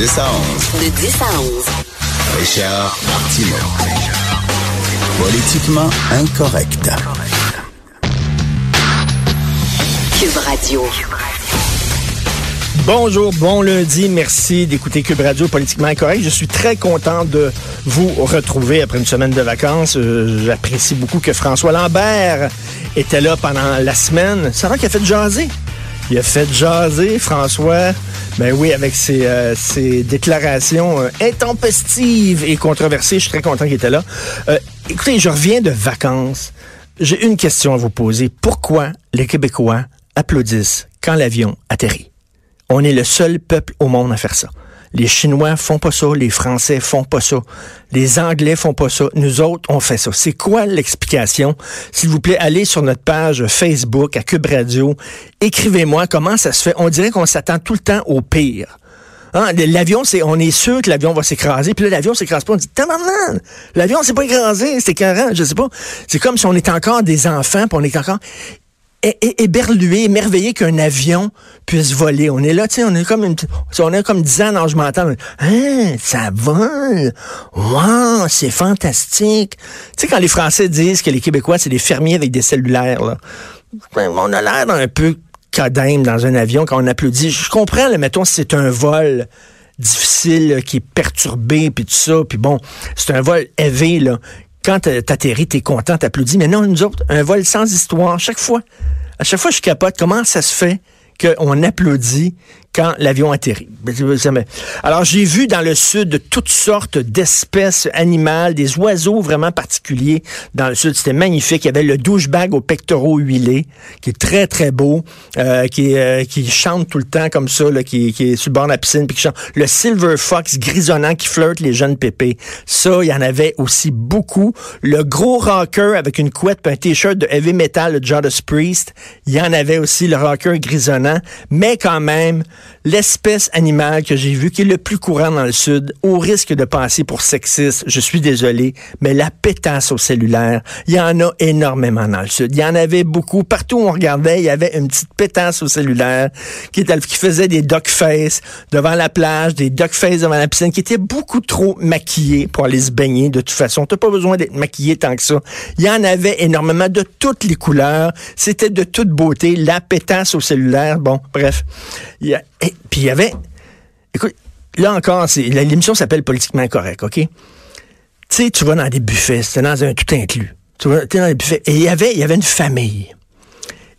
10 à 11. De 10 à 11. Richard Martineau. Politiquement incorrect. Cube Radio. Bonjour, bon lundi, merci d'écouter Cube Radio Politiquement Incorrect. Je suis très content de vous retrouver après une semaine de vacances. Euh, J'apprécie beaucoup que François Lambert était là pendant la semaine. Ça va qu'il a fait jaser? Il a fait jaser, François. Ben oui, avec ses, euh, déclarations euh, intempestives et controversées. Je suis très content qu'il était là. Euh, écoutez, je reviens de vacances. J'ai une question à vous poser. Pourquoi les Québécois applaudissent quand l'avion atterrit? On est le seul peuple au monde à faire ça. Les Chinois font pas ça, les Français font pas ça, les Anglais font pas ça, nous autres, on fait ça. C'est quoi l'explication? S'il vous plaît, allez sur notre page Facebook à Cube Radio, écrivez-moi comment ça se fait. On dirait qu'on s'attend tout le temps au pire. Hein, l'avion, c'est, on est sûr que l'avion va s'écraser, puis là, l'avion s'écrase pas. On dit, tabarnak, l'avion s'est pas écrasé, c'est carré, je sais pas. C'est comme si on était encore des enfants, puis on est encore éberlué, émerveillé qu'un avion puisse voler. On est là, tu sais, on est comme une, on est comme 10 ans d'âge mental. Hein, ça vole? Wow, c'est fantastique. Tu sais, quand les Français disent que les Québécois, c'est des fermiers avec des cellulaires, là. Ben, On a l'air d'un peu cadème dans un avion quand on applaudit. Je comprends, là, mettons, si c'est un vol difficile, qui est perturbé, puis tout ça, puis bon, c'est un vol élevé, là. Quand t'a- t'atterris, t'es content, t'applaudis. Mais non, nous autres, un vol sans histoire, chaque fois. À chaque fois, je capote. Comment ça se fait qu'on applaudit quand l'avion atterrit. Alors, j'ai vu dans le sud toutes sortes d'espèces animales, des oiseaux vraiment particuliers dans le sud. C'était magnifique. Il y avait le douchebag aux pectoraux huilés, qui est très, très beau, euh, qui, euh, qui chante tout le temps comme ça, qui, est sur le bord de la piscine, puis qui chante. Le silver fox grisonnant qui flirte les jeunes pépés. Ça, il y en avait aussi beaucoup. Le gros rocker avec une couette et un t-shirt de heavy metal de Judas Priest. Il y en avait aussi, le rocker grisonnant. Mais quand même, l'espèce animale que j'ai vue qui est le plus courant dans le Sud, au risque de passer pour sexiste, je suis désolé, mais la pétasse au cellulaire, il y en a énormément dans le Sud. Il y en avait beaucoup. Partout où on regardait, il y avait une petite pétasse au cellulaire qui, faisait des duck face devant la plage, des duck face devant la piscine, qui était beaucoup trop maquillés pour aller se baigner. De toute façon, t'as pas besoin d'être maquillé tant que ça. Il y en avait énormément de toutes les couleurs. C'était de toute beauté. La pétasse au cellulaire. Bon, bref. Il y a, et, puis il y avait, écoute, là encore, l'émission s'appelle Politiquement Correct, OK? Tu sais, tu vas dans des buffets, c'était dans un tout inclus. Tu vas dans des buffets. Et il y avait, il y avait une famille.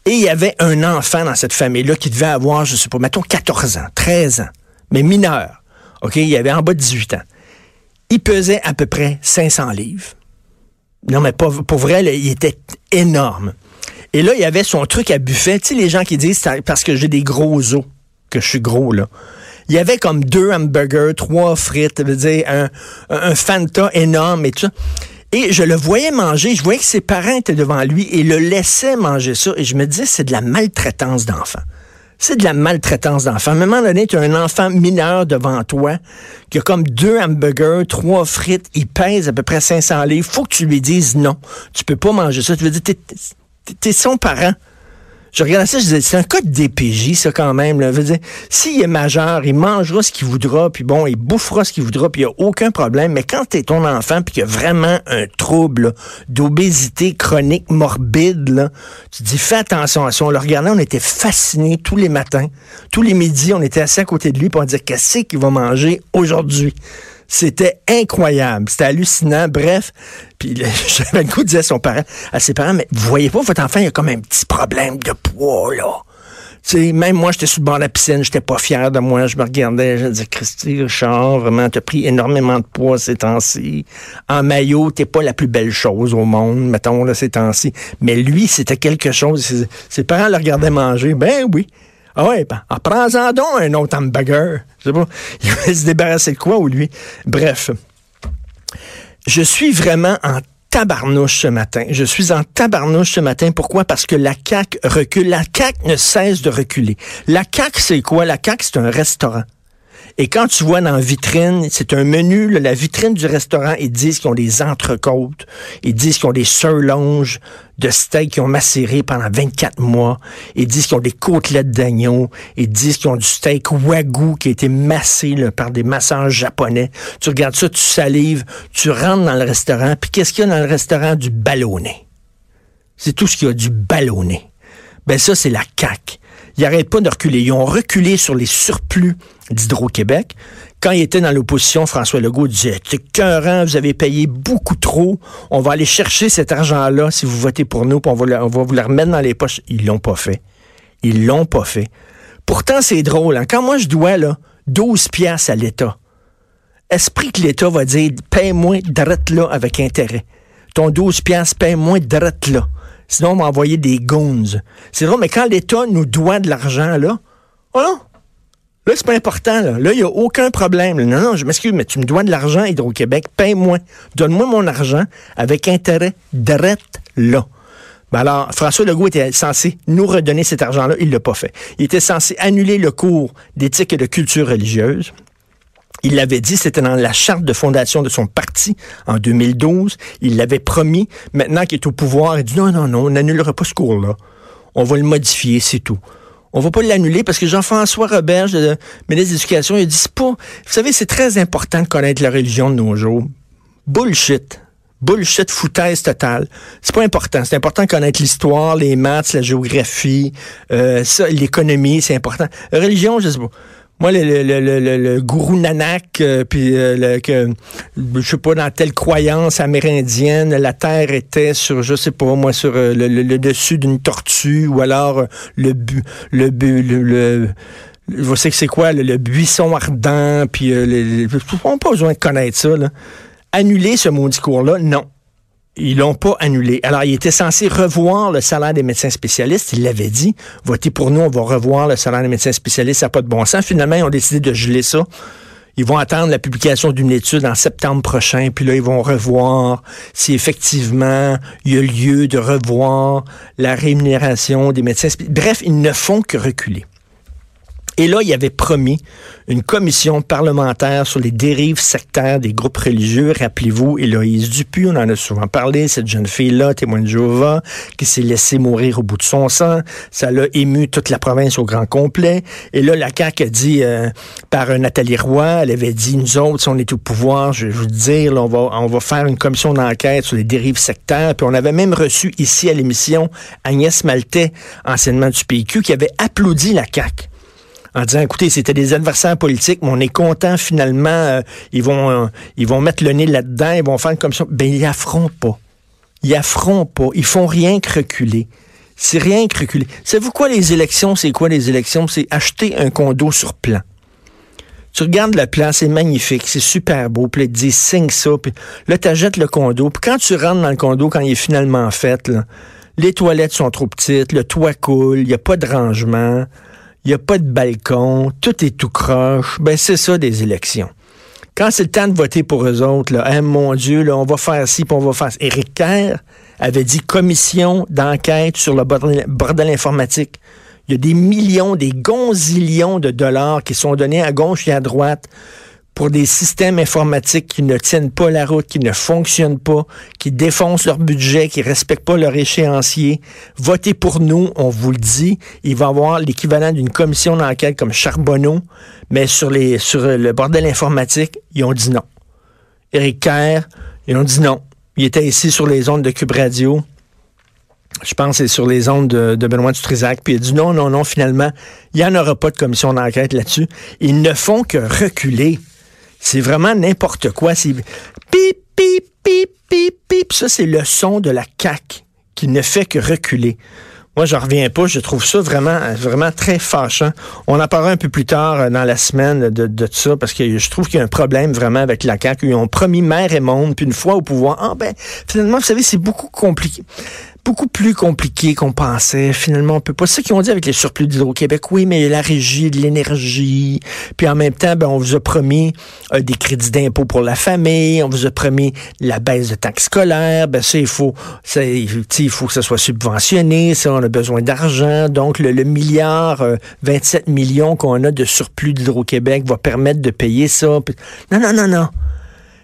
Et il y avait un enfant dans cette famille-là qui devait avoir, je sais pas, mettons 14 ans, 13 ans, mais mineur. OK? Il avait en bas de 18 ans. Il pesait à peu près 500 livres. Non, mais pas, pour vrai, il était énorme. Et là, il y avait son truc à buffet. Tu sais, les gens qui disent, parce que j'ai des gros os, que je suis gros, là. Il y avait comme deux hamburgers, trois frites, veut dire un, un Fanta énorme et tout ça. Et je le voyais manger, je voyais que ses parents étaient devant lui et le laissaient manger ça. Et je me disais, c'est de la maltraitance d'enfant. C'est de la maltraitance d'enfant. À un moment donné, tu as un enfant mineur devant toi qui a comme deux hamburgers, trois frites, il pèse à peu près 500 livres. Faut que tu lui dises non. Tu peux pas manger ça. Tu veux dire, t'es, t'es son parent. Je regardais ça, je disais, c'est un cas de DPJ, ça, quand même. Là. Dire, s'il est majeur, il mangera ce qu'il voudra, puis bon, il bouffera ce qu'il voudra, puis il n'y a aucun problème. Mais quand t'es ton enfant, puis qu'il y a vraiment un trouble d'obésité chronique morbide, là, tu dis, fais attention à ça. On le regardait, on était fascinés tous les matins. Tous les midis, on était assis à côté de lui, on disait, qu'est-ce qu'il va manger aujourd'hui? C'était incroyable. C'était hallucinant. Bref, puis j'avais le coup de dire à son parent, à ses parents, mais vous voyez pas, votre enfant, il a comme un petit problème de poids, là. Tu sais, même moi, j'étais sur le bord de la piscine, j'étais pas fier de moi, je me regardais, je disais, Christy Richard, vraiment, t'as pris énormément de poids ces temps-ci. En maillot, t'es pas la plus belle chose au monde, mettons, là, ces temps-ci. Mais lui, c'était quelque chose. Ses, ses parents le regardaient manger. Ben oui. Ah ouais, ben, en prends-en donc un autre hamburger. Je sais pas. Il va se débarrasser de quoi, ou lui? Bref. Je suis vraiment en tabarnouche ce matin. Je suis en tabarnouche ce matin. Pourquoi? Parce que la CAQ recule. La CAQ ne cesse de reculer. La CAQ, c'est quoi? La CAQ, c'est un restaurant. Et quand tu vois dans la vitrine, c'est un menu, la vitrine du restaurant, ils disent qu'ils ont des entrecôtes, ils disent qu'ils ont des surlonges de steak qui ont macéré pendant 24 mois, ils disent qu'ils ont des côtelettes d'agneau, ils disent qu'ils ont du steak wagyu qui a été massé par des masseurs japonais. Tu regardes ça, tu salives, tu rentres dans le restaurant, puis qu'est-ce qu'il y a dans le restaurant? Du ballonné. C'est tout ce qu'il y a, du ballonné. Ben ça, c'est la CAQ. Ils n'arrêtent pas de reculer. Ils ont reculé sur les surplus d'Hydro-Québec. Quand il était dans l'opposition, François Legault disait C'est écœurant, vous avez payé beaucoup trop. On va aller chercher cet argent-là si vous votez pour nous, puis on va, vous le remettre dans les poches. Ils l'ont pas fait. Ils l'ont pas fait. Pourtant, c'est drôle. Hein. Quand moi, je dois là, 12 piastres à l'État, esprit que l'État va dire paye-moi drette là avec intérêt. Ton 12 piastres, paye-moi drette là. Sinon, on va envoyer des goons. C'est drôle, mais quand l'État nous doit de l'argent, là, oh non, Là, c'est pas important. Là, il n'y a aucun problème. Non, non, je m'excuse, mais tu me dois de l'argent, Hydro-Québec. Paye-moi. Donne-moi mon argent avec intérêt direct là. Ben alors, François Legault était censé nous redonner cet argent-là. Il l'a pas fait. Il était censé annuler le cours d'éthique et de culture religieuse. Il l'avait dit, c'était dans la charte de fondation de son parti en 2012. Il l'avait promis. Maintenant qu'il est au pouvoir, il dit non, non, non, on n'annulera pas ce cours-là. On va le modifier, c'est tout. On va pas l'annuler parce que Jean-François Roberge, le ministre de l'Éducation, il dit, c'est pas, vous savez, c'est très important de connaître la religion de nos jours. Bullshit. Bullshit, foutaise totale. C'est pas important. C'est important de connaître l'histoire, les maths, la géographie, euh, ça, l'économie, c'est important. Religion, je sais pas. Moi, le, le, le, le gourou Nanak, euh, puis euh, le, que, je sais pas, dans telle croyance amérindienne, la Terre était sur, je sais pas, moi, sur euh, le, dessus d'une tortue, ou alors le bu, le bu, le, je sais que c'est quoi, le, buisson ardent, puis les, on n'a pas besoin de connaître ça. Là. Annuler ce maudit cours-là, non. Ils l'ont pas annulé. Alors, il était censé revoir le salaire des médecins spécialistes. Il l'avait dit. Votez pour nous, on va revoir le salaire des médecins spécialistes. Ça n'a pas de bon sens. Finalement, ils ont décidé de geler ça. Ils vont attendre la publication d'une étude en septembre prochain, puis là, ils vont revoir si effectivement il y a lieu de revoir la rémunération des médecins. Bref, ils ne font que reculer. Et là, il avait promis une commission parlementaire sur les dérives sectaires des groupes religieux. Rappelez-vous, Héloïse Dupuis, on en a souvent parlé, cette jeune fille-là, témoin de Jéhovah, qui s'est laissée mourir au bout de son sang. Ça l'a ému toute la province au grand complet. Et là, la CAQ a dit, euh, par Nathalie Roy, elle avait dit, nous autres, si on est au pouvoir, je vais vous dire, on, va, on va faire une commission d'enquête sur les dérives sectaires. Puis on avait même reçu ici à l'émission Agnès Maltais, anciennement du PQ, qui avait applaudi la CAQ en disant, écoutez, c'était des adversaires politiques, mais on est content finalement, euh, ils vont euh, vont mettre le nez là-dedans, ils vont faire comme ça. Ben, ils affrontent pas. Ils affrontent pas. Ils font rien reculer. C'est rien que reculer. Savez-vous quoi les élections? C'est quoi les élections? C'est acheter un condo sur plan. Tu regardes le plan, c'est magnifique, c'est super beau. Puis là, te signe ça. Puis là, tu achètes le condo. Puis quand tu rentres dans le condo, quand il est finalement fait, les toilettes sont trop petites, le toit coule, il n'y a pas de rangement il n'y a pas de balcon, tout est tout croche. Ben, c'est ça des élections. Quand c'est le temps de voter pour eux autres, là, hein, mon Dieu, là, on va faire ci, puis on va faire ça. Éric Kerr avait dit commission d'enquête sur le bordel, informatique. Il y a des millions, des gonzillions de dollars qui sont donnés à gauche et à droite pour des systèmes informatiques qui ne tiennent pas la route, qui ne fonctionnent pas, qui défoncent leur budget, qui respectent pas leur échéancier. Votez pour nous, on vous le dit. Il va y avoir l'équivalent d'une commission d'enquête comme Charbonneau, mais sur, les, sur le bordel informatique, ils ont dit non. Éric Kerr, ils ont dit non. Il était ici sur les ondes de Cube Radio. Je pense que c'est sur les ondes de, Benoît Dutrisac. Puis il a dit non, non, non, finalement, il n'y en aura pas de commission d'enquête là-dessus. Ils ne font que reculer. C'est vraiment n'importe quoi. C'est pip, pip, pip, pip, pip. Ça, c'est le son de la caque qui ne fait que reculer. Moi, je reviens pas. Je trouve ça vraiment, vraiment très fâchant. On en parlera un peu plus tard euh, dans la semaine de, de ça, parce que je trouve qu'il y a un problème vraiment avec la CAQ. Ils ont promis mère et monde, puis une fois au pouvoir, ah ben, finalement, vous savez, c'est beaucoup compliqué. Beaucoup plus compliqué qu'on pensait. Finalement, on peut pas. C'est ça qu'ils ont dit avec les surplus d'Hydro-Québec. Oui, mais la régie de l'énergie. Puis en même temps, ben, on vous a promis euh, des crédits d'impôt pour la famille. On vous a promis la baisse de taxes scolaires. Ben, ça, il faut, ça, il faut que ça soit subventionné. Ça, on a besoin d'argent. Donc, le, milliard, 27 euh, millions qu'on a de surplus d'Hydro-Québec va permettre de payer ça. Non, non, non, non.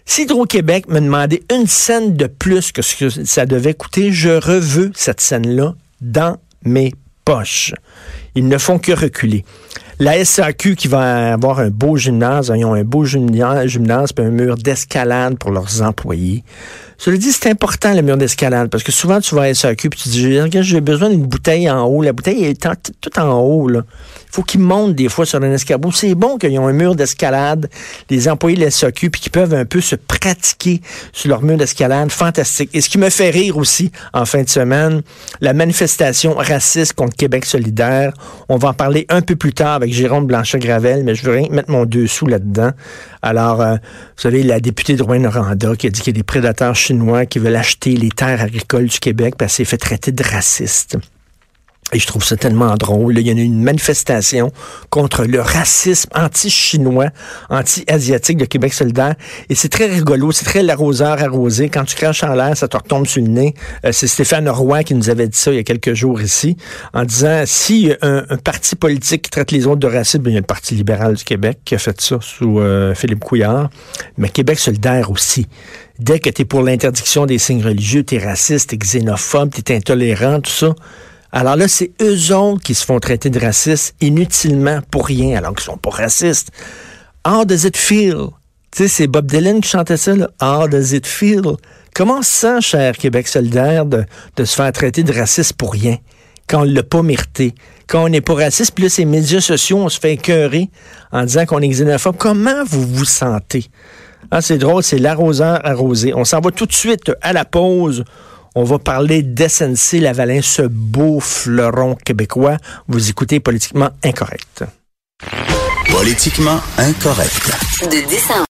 Si Hydro-Québec me demandait une scène de plus que ce que ça devait coûter, je reveux cette scène-là dans mes poches. Ils ne font que reculer. La SAQ qui va avoir un beau gymnase, ils ont un beau gymnase, gymnase un mur d'escalade pour leurs employés. Cela dit, c'est important le mur d'escalade parce que souvent tu vas à SAQ et tu dis j'ai besoin d'une bouteille en haut. La bouteille est tout en haut. Là faut qu'ils montent des fois sur un escabeau. C'est bon qu'ils ont un mur d'escalade, les employés de la puis qu'ils peuvent un peu se pratiquer sur leur mur d'escalade. Fantastique. Et ce qui me fait rire aussi en fin de semaine, la manifestation raciste contre Québec solidaire. On va en parler un peu plus tard avec Jérôme Blanchet-Gravel, mais je veux rien mettre mon dessous là-dedans. Alors, euh, vous savez, la députée de Rouen-Noranda qui a dit qu'il y a des prédateurs chinois qui veulent acheter les terres agricoles du Québec parce qu'elle s'est fait traiter de raciste. Et je trouve ça tellement drôle. Il y a une manifestation contre le racisme anti-chinois, anti-asiatique de Québec solidaire. Et c'est très rigolo, c'est très l'arroseur arrosé. Quand tu craches en l'air, ça te retombe sur le nez. Euh, c'est Stéphane Roy qui nous avait dit ça il y a quelques jours ici, en disant, si un, un parti politique qui traite les autres de racisme, ben, il y a le Parti libéral du Québec qui a fait ça sous euh, Philippe Couillard, mais Québec solidaire aussi dès que tu es pour l'interdiction des signes religieux, tu es raciste, tu es xénophobe, tu es intolérant, tout ça. Alors là, c'est eux autres qui se font traiter de racistes inutilement pour rien, alors qu'ils sont pas racistes. How does it feel? Tu sais, c'est Bob Dylan qui chantait ça, là. How does it feel? Comment ça, cher Québec solidaire, de, se faire traiter de raciste pour rien? Quand on l'a pas mérité? Quand on n'est pas raciste, puis là, ces médias sociaux, on se fait écœurer en disant qu'on est xénophobe. Comment vous vous sentez? Ah, c'est drôle, c'est l'arroseur arrosé. On s'en va tout de suite à la pause. On va parler d'SNC Lavalin, ce beau fleuron québécois. Vous écoutez Politiquement Incorrect. Politiquement Incorrect. De 10